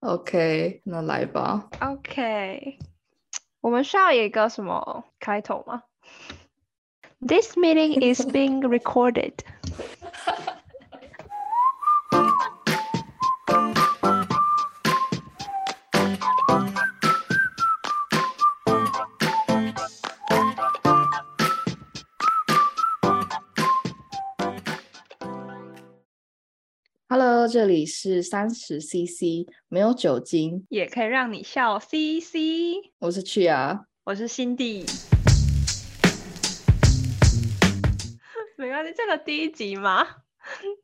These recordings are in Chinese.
OK，那来吧。OK，我们需要一个什么开头吗？This meeting is being recorded. 这里是三十 CC，没有酒精也可以让你笑 CC。我是去啊，我是辛蒂。没关系，这个第一集嘛，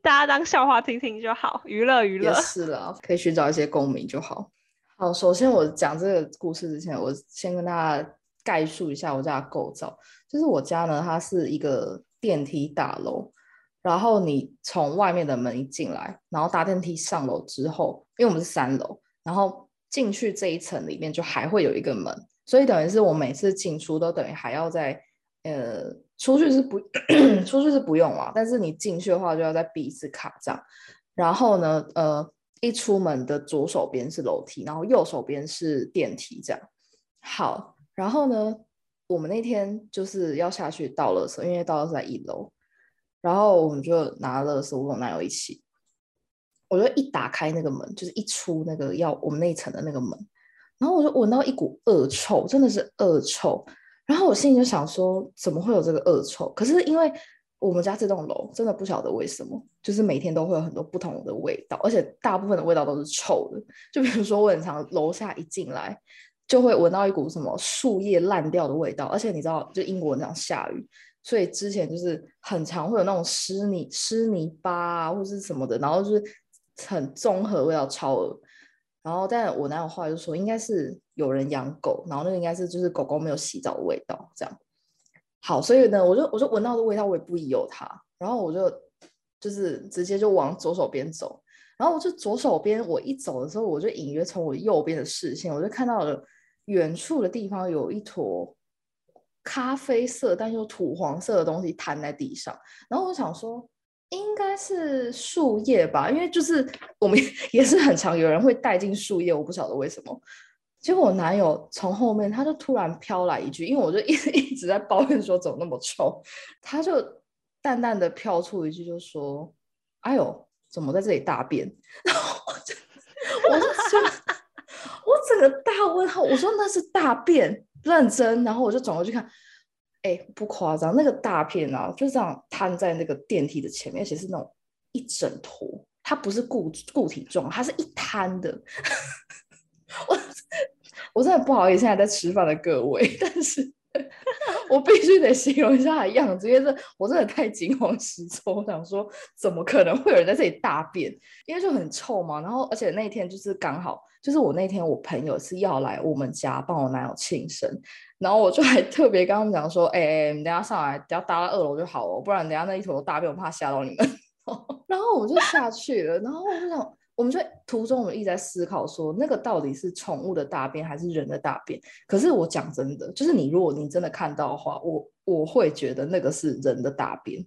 大家当笑话听听就好，娱乐娱乐。也是了，可以寻找一些共鸣就好。好，首先我讲这个故事之前，我先跟大家概述一下我家的构造。就是我家呢，它是一个电梯大楼。然后你从外面的门一进来，然后搭电梯上楼之后，因为我们是三楼，然后进去这一层里面就还会有一个门，所以等于是我每次进出都等于还要在呃出去是不 出去是不用了，但是你进去的话就要再闭一次卡这样。然后呢，呃，一出门的左手边是楼梯，然后右手边是电梯这样。好，然后呢，我们那天就是要下去倒垃圾，因为倒垃圾在一楼。然后我们就拿了垃圾，我跟我男友一起，我就一打开那个门，就是一出那个要我们那一层的那个门，然后我就闻到一股恶臭，真的是恶臭。然后我心里就想说，怎么会有这个恶臭？可是因为我们家这栋楼真的不晓得为什么，就是每天都会有很多不同的味道，而且大部分的味道都是臭的。就比如说我很常楼下一进来，就会闻到一股什么树叶烂掉的味道，而且你知道，就英国那样下雨。所以之前就是很常会有那种湿泥、湿泥巴啊，或者是什么的，然后就是很综合味道超恶。然后，但我男友后来就说，应该是有人养狗，然后那个应该是就是狗狗没有洗澡的味道，这样。好，所以呢，我就我就闻到的味道，我也不疑有他，然后我就就是直接就往左手边走，然后我就左手边，我一走的时候，我就隐约从我右边的视线，我就看到了远处的地方有一坨。咖啡色但又土黄色的东西摊在地上，然后我想说应该是树叶吧，因为就是我们 也是很常有人会带进树叶，我不晓得为什么。结果我男友从后面他就突然飘来一句，因为我就 一直一直在抱怨说怎么那么臭，他就淡淡的飘出一句就说：“哎呦，怎么在这里大便？” 然后我就我就我整个大问号，我说那是大便。认真，然后我就转过去看，哎，不夸张，那个大片啊，就这样摊在那个电梯的前面，而且是那种一整坨，它不是固固体状，它是一摊的。我 我真的不好意思，现在在吃饭的各位，但是 我必须得形容一下它的样子，因为这我真的太惊慌失措，我想说怎么可能会有人在这里大便？因为就很臭嘛，然后而且那天就是刚好。就是我那天，我朋友是要来我们家帮我男友庆生，然后我就还特别跟他们讲说，哎、欸，你等下上来，等下搭到二楼就好了，不然等下那一坨大便，我怕吓到你们。然后我就下去了，然后我就想，我们就途中我们一直在思考说，那个到底是宠物的大便还是人的大便？可是我讲真的，就是你如果你真的看到的话，我我会觉得那个是人的大便，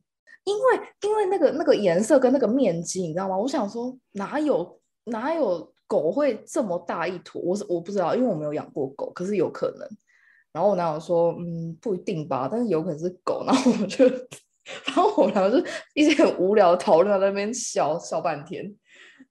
因为因为那个那个颜色跟那个面积，你知道吗？我想说哪有哪有。狗会这么大一坨，我是我不知道，因为我没有养过狗，可是有可能。然后我男友说，嗯，不一定吧，但是有可能是狗。然后我就，然后我们两个就一直很无聊的讨论，在那边笑笑半天。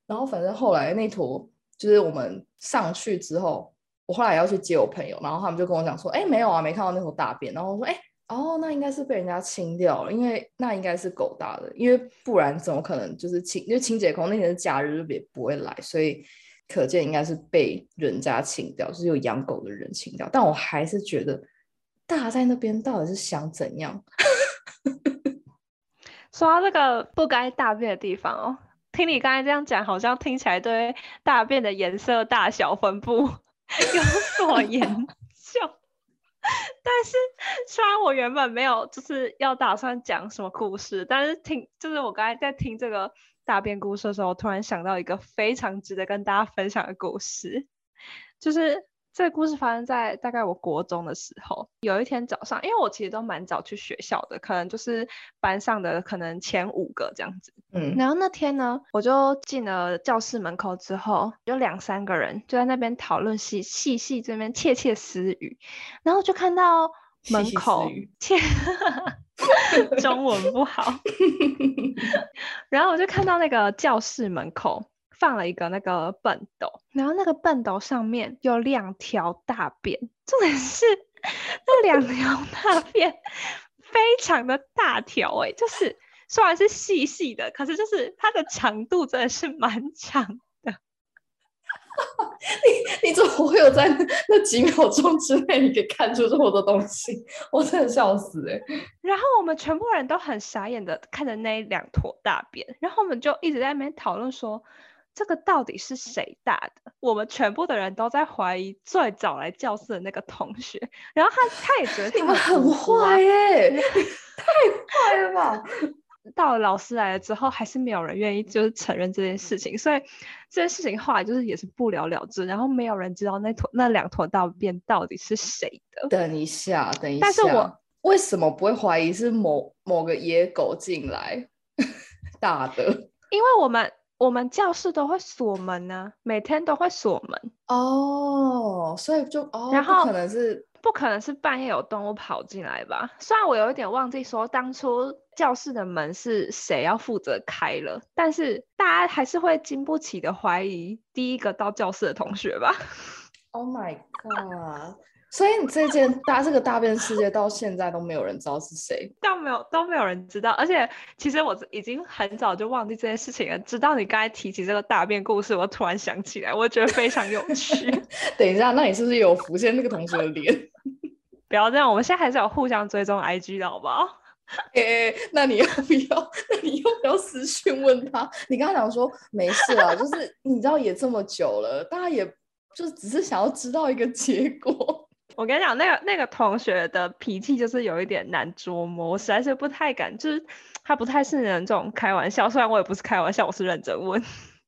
然后反正后来那坨就是我们上去之后，我后来要去接我朋友，然后他们就跟我讲说，哎，没有啊，没看到那坨大便。然后我说，哎。哦，那应该是被人家清掉了，因为那应该是狗大的，因为不然怎么可能就是清？因为清洁工那天是假日，就也不会来，所以可见应该是被人家清掉，是有养狗的人清掉。但我还是觉得大在那边到底是想怎样？说到这个不该大便的地方哦，听你刚才这样讲，好像听起来对大便的颜色、大小、分布 有所研究。但是，虽然我原本没有就是要打算讲什么故事，但是听就是我刚才在听这个大便故事的时候，我突然想到一个非常值得跟大家分享的故事，就是这个故事发生在大概我国中的时候。有一天早上，因为我其实都蛮早去学校的，可能就是班上的可能前五个这样子。嗯，然后那天呢，我就进了教室门口之后，有两三个人就在那边讨论细细细这边窃窃私语，然后就看到门口窃 中文不好，然后我就看到那个教室门口。放了一个那个笨斗，然后那个笨斗上面有两条大便，重点是那两条大便非常的大条哎、欸，就是虽然是细细的，可是就是它的长度真的是蛮长的。你你怎么会有在那几秒钟之内，你可以看出这么多东西？我真的笑死哎、欸！然后我们全部人都很傻眼的看着那两坨大便，然后我们就一直在那边讨论说。这个到底是谁打的？我们全部的人都在怀疑最早来教室的那个同学，然后他他也觉得他你们很坏耶，太坏了吧！到了老师来了之后，还是没有人愿意就是承认这件事情，所以这件事情后来就是也是不了了之，然后没有人知道那坨那两坨大便到底是谁的。等一下，等一下，但是我为什么不会怀疑是某某个野狗进来 打的？因为我们。我们教室都会锁门呢、啊，每天都会锁门哦，所以就哦，然后不可能是不可能是半夜有动物跑进来吧？虽然我有一点忘记说当初教室的门是谁要负责开了，但是大家还是会经不起的怀疑第一个到教室的同学吧？Oh my god！所以你这件搭这个大便世界到现在都没有人知道是谁，都没有都没有人知道。而且其实我已经很早就忘记这件事情了，直到你刚才提起这个大便故事，我突然想起来，我觉得非常有趣。等一下，那你是不是有浮现那个同学的脸？不要这样，我们现在还是有互相追踪 IG 的好不好？哎、欸，那你要不要？那你要不要私讯问他？你刚刚讲说没事啊，就是你知道也这么久了，大家也就只是想要知道一个结果。我跟你讲，那个那个同学的脾气就是有一点难捉摸，我实在是不太敢，就是他不太是那种开玩笑。虽然我也不是开玩笑，我是认真问。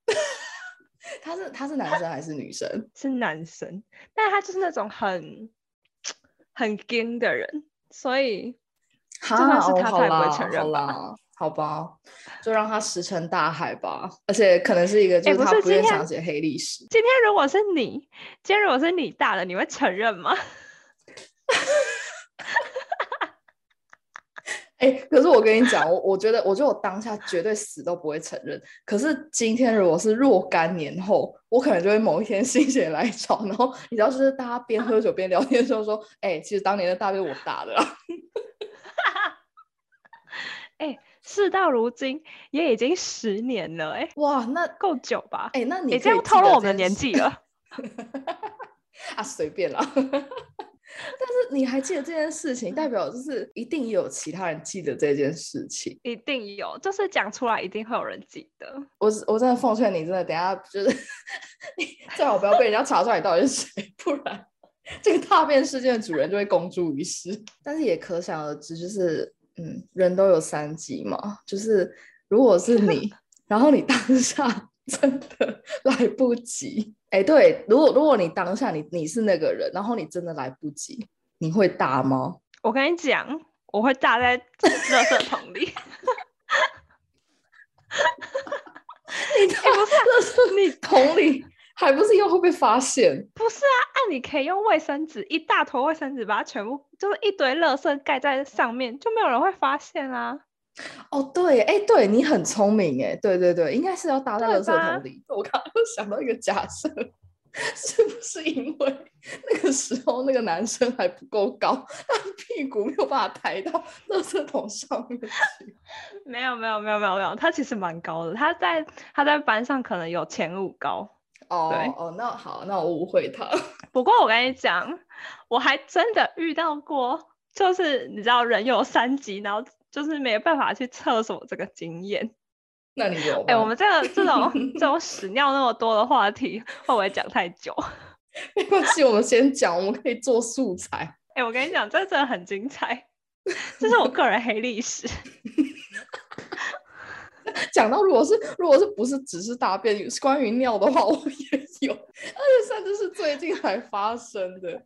他是他是男生还是女生？是男生，但他就是那种很很硬的人，所以就算是他，他也不会承认吧。好吧，就让他石沉大海吧。而且可能是一个，就是他不愿想写黑历史。今天如果是你，今天如果是你大的，你会承认吗？哎、欸，可是我跟你讲，我我觉得，我觉得我当下绝对死都不会承认。可是今天如果是若干年后，我可能就会某一天 心血来潮，然后你知道，就是大家边喝酒边聊天的时候说，哎、欸，其实当年的大便我大的啦。哎、欸。事到如今也已经十年了，哎，哇，那够久吧？哎，那你这样透露我们的年纪了。啊，随便啦。但是你还记得这件事情，代表就是一定有其他人记得这件事情，一定有，就是讲出来一定会有人记得。我我真的奉劝你，真的等下就是 你最好不要被人家查出来你到底是谁，不然这个大便事件的主人就会公诸于世。但是也可想而知，就是。嗯，人都有三急嘛，就是如果是你，然后你当下 真的 来不及，哎，对，如果如果你当下你你是那个人，然后你真的来不及，你会大吗？我跟你讲，我会大在垃圾桶里。你不是你桶里。还不是又会被发现？不是啊，按你可以用卫生纸一大坨卫生纸把它全部就是一堆垃圾盖在上面，就没有人会发现啊。哦，对，哎，对你很聪明，哎，对对对，应该是要搭在垃圾桶里。我刚刚想到一个假设，是不是因为那个时候那个男生还不够高，他屁股没有办法抬到垃圾桶上面去？没有没有没有没有没有，他其实蛮高的，他在他在班上可能有前五高。哦哦，那好，那我误会他。不过我跟你讲，我还真的遇到过，就是你知道人有三急，然后就是没有办法去厕所这个经验。那你有？哎、欸，我们这个这种 这种屎尿那么多的话题，会不会讲太久？没关系，我们先讲，我们可以做素材。哎、欸，我跟你讲，这真的很精彩，这是我个人黑历史。讲到，如果是如果是不是只是大便，是关于尿的话，我也有，而且甚至是最最近才发生的。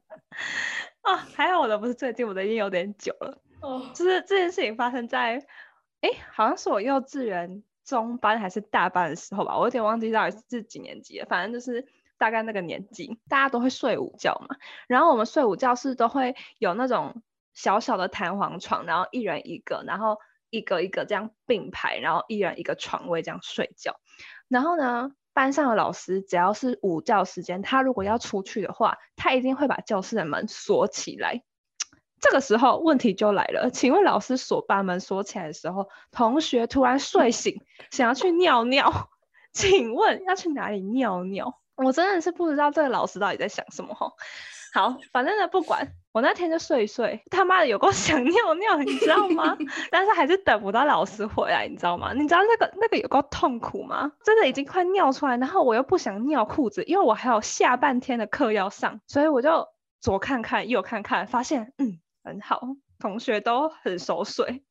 啊，还好我的不是最近，我的已经有点久了。哦，就是这件事情发生在，哎，好像是我幼稚园中班还是大班的时候吧，我有点忘记到底是几年级了。反正就是大概那个年纪，大家都会睡午觉嘛。然后我们睡午觉是都会有那种小小的弹簧床，然后一人一个，然后一个一个这样并排，然后一人一个床位这样睡觉。然后呢，班上的老师只要是午觉时间，他如果要出去的话，他一定会把教室的门锁起来。这个时候问题就来了，请问老师锁把门锁起来的时候，同学突然睡醒，想要去尿尿，请问要去哪里尿尿？我真的是不知道这个老师到底在想什么吼。好，反正呢不管，我那天就睡一睡，他妈的有够 想尿尿，你知道吗？但是还是等不到老师回来，你知道吗？你知道那个那个有够痛苦吗？真的已经快尿出来，然后我又不想尿裤子，因为我还有下半天的课要上，所以我就左看看右看看，发现嗯。很好，同学都很熟睡，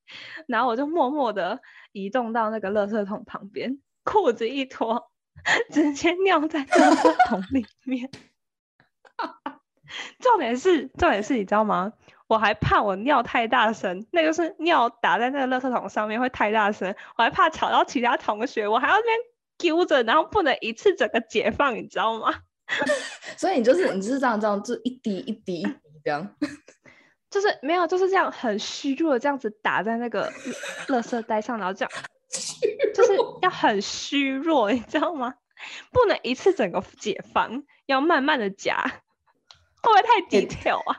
然后我就默默的移动到那个垃圾桶旁边，裤子一脱，直接尿在垃圾桶里面。重点是，重点是，你知道吗？我还怕我尿太大声，那个是尿打在那个垃圾桶上面会太大声，我还怕吵到其他同学，我还要那边揪着，然后不能一次整个解放，你知道吗？所以你就是你就是这样这样，就一滴一滴一滴这样。就是没有，就是这样很虚弱的这样子打在那个垃圾袋上，然后这样，就是要很虚弱，你知道吗？不能一次整个解放，要慢慢的夹，会不会太 detail 啊？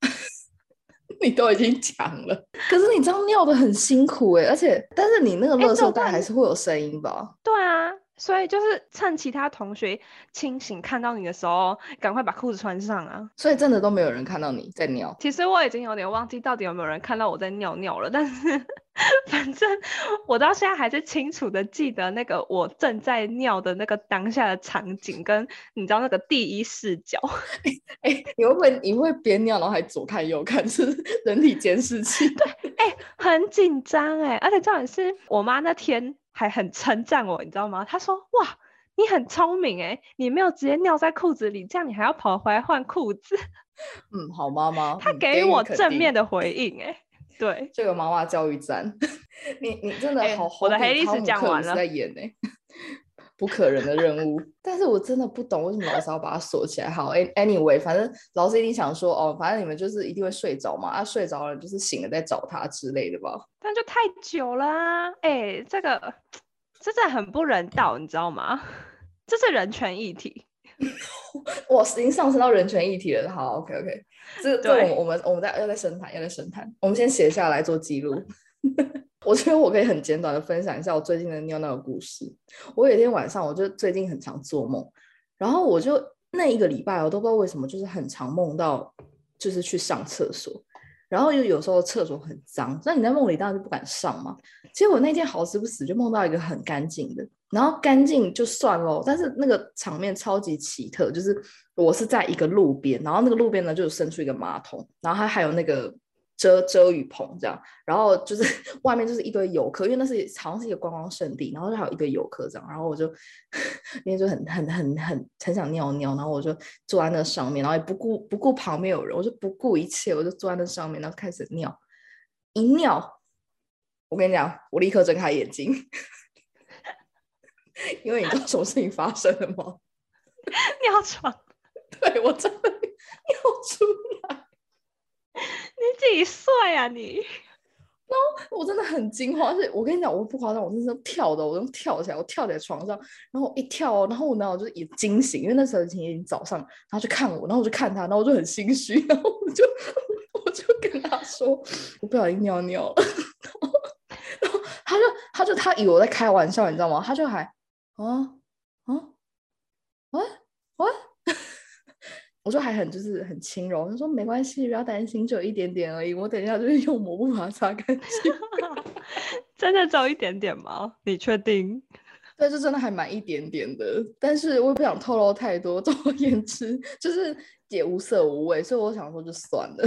你都已经讲了，可是你这样尿的很辛苦哎，而且但是你那个垃圾袋还是会有声音吧？对啊。所以就是趁其他同学清醒看到你的时候，赶快把裤子穿上啊！所以真的都没有人看到你在尿。其实我已经有点忘记到底有没有人看到我在尿尿了，但是 反正我到现在还是清楚的记得那个我正在尿的那个当下的场景，跟你知道那个第一视角。哎、欸，你会不会你会边尿然后还左看右看，是人体监视器？对，哎、欸，很紧张哎，而且重点是我妈那天。还很称赞我，你知道吗？他说：“哇，你很聪明哎，你没有直接尿在裤子里，这样你还要跑回来换裤子。”嗯，好妈妈，他给我正面的回应哎，对，这个妈妈教育赞。你你真的好，我的黑历史讲完了，在演哎。不可人的任务，但是我真的不懂为什么老师要把它锁起来。好，anyway，反正老师一定想说，哦，反正你们就是一定会睡着嘛，啊，睡着了就是醒了再找他之类的吧。但就太久了，哎、欸，这个这真的很不人道，你知道吗？这是人权议题。我已经上升到人权议题了。好，OK，OK，这个这我们我们在要在深谈，要在深谈，我们先写下来做记录。我觉得我可以很简短的分享一下我最近的尿尿的故事。我有一天晚上，我就最近很常做梦，然后我就那一个礼拜，我都不知道为什么，就是很常梦到，就是去上厕所，然后又有时候厕所很脏，那你在梦里当然就不敢上嘛。结果那天好死不死就梦到一个很干净的，然后干净就算了，但是那个场面超级奇特，就是我是在一个路边，然后那个路边呢就伸出一个马桶，然后还还有那个。遮遮雨棚这样，然后就是 外面就是一堆游客，因为那是好像是一个观光胜地，然后就还有一堆游客这样，然后我就 因为就很很很很很想尿尿，然后我就坐在那上面，然后也不顾不顾旁边有人，我就不顾一切，我就坐在那上面，然后开始尿，一尿，我跟你讲，我立刻睁开眼睛，因为你知道什么事情发生了吗？尿床，对，我真的尿出来。你几岁啊你？然后我真的很惊慌，而且我跟你讲，我不夸张，我真是跳的，我都跳起来，我跳在床上，然后一跳，然后我男友就是也惊醒，因为那时候已经早上，然后就看我，然后我就看他，然后我就很心虚，然后我就 我就跟他说，我不小心尿尿了，然后他就他就他以为我在开玩笑，你知道吗？他就还啊啊啊啊！我就还很就是很轻柔，他说没关系，不要担心，就一点点而已。我等一下就是 用抹布把它擦干净。真的只有一点点吗？你确定？对，就真的还蛮一点点的。但是我也不想透露太多，总而言之，就是也无色无味，所以我想说就算了。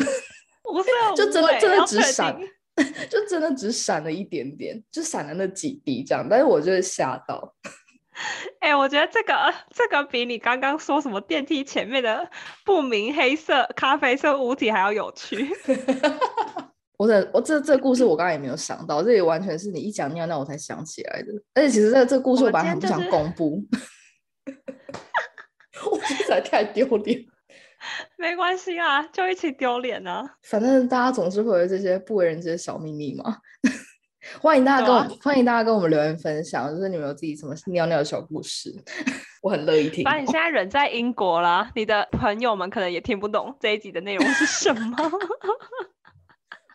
无色无味，就真的真的只闪，就真的只闪了一点点，就闪了那几滴这样。但是我就是吓到。哎、欸，我觉得这个 这个比你刚刚说什么电梯前面的不明黑色、咖啡色物体还要有趣。我的我这这故事我刚刚也没有想到，这也完全是你一讲尿尿我才想起来的。而且其实这这个故事我本来很不想公布，我实在太丢脸。没关系啊，就一起丢脸啊。反正大家总是会有这些不为人知的小秘密嘛。欢迎大家跟我、啊、欢迎大家跟我们留言分享，就是你们有自己什么尿尿的小故事，我很乐意听。反正你现在人在英国啦，你的朋友们可能也听不懂这一集的内容是什么。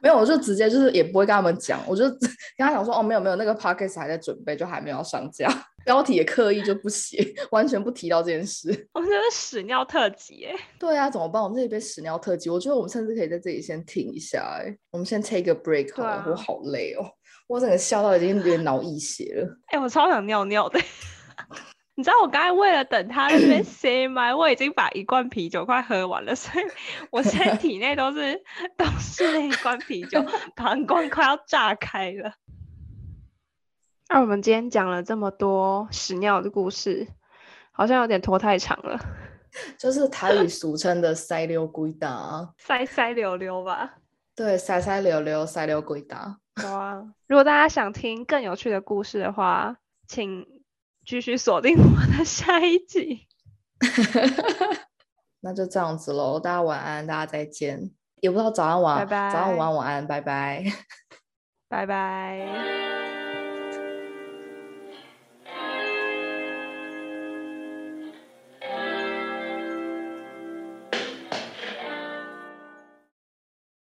没有，我就直接就是也不会跟他们讲，我就跟他讲说哦，没有没有，那个 podcast 还在准备，就还没有上架，标题也刻意就不写，完全不提到这件事。我们这是屎尿特辑耶。对啊，怎么办？我们这里边屎尿特辑，我觉得我们甚至可以在这里先停一下哎，我们先 take a break 好了，啊、我好累哦，我整个笑到已经有点脑溢血了。哎、欸，我超想尿尿的。你知道我刚才为了等他那边 塞麦，我已经把一罐啤酒快喝完了，所以我现在体内都是都是那一罐啤酒，膀胱快要炸开了。那我们今天讲了这么多屎尿的故事，好像有点拖太长了。就是台语俗称的塞溜鬼打，塞塞溜溜吧？对，塞塞溜溜，塞溜鬼打。好啊，如果大家想听更有趣的故事的话，请。继续锁定我的下一集，那就这样子喽。大家晚安，大家再见。也不知道早安晚安，拜拜。早上晚安晚安，拜拜，拜拜。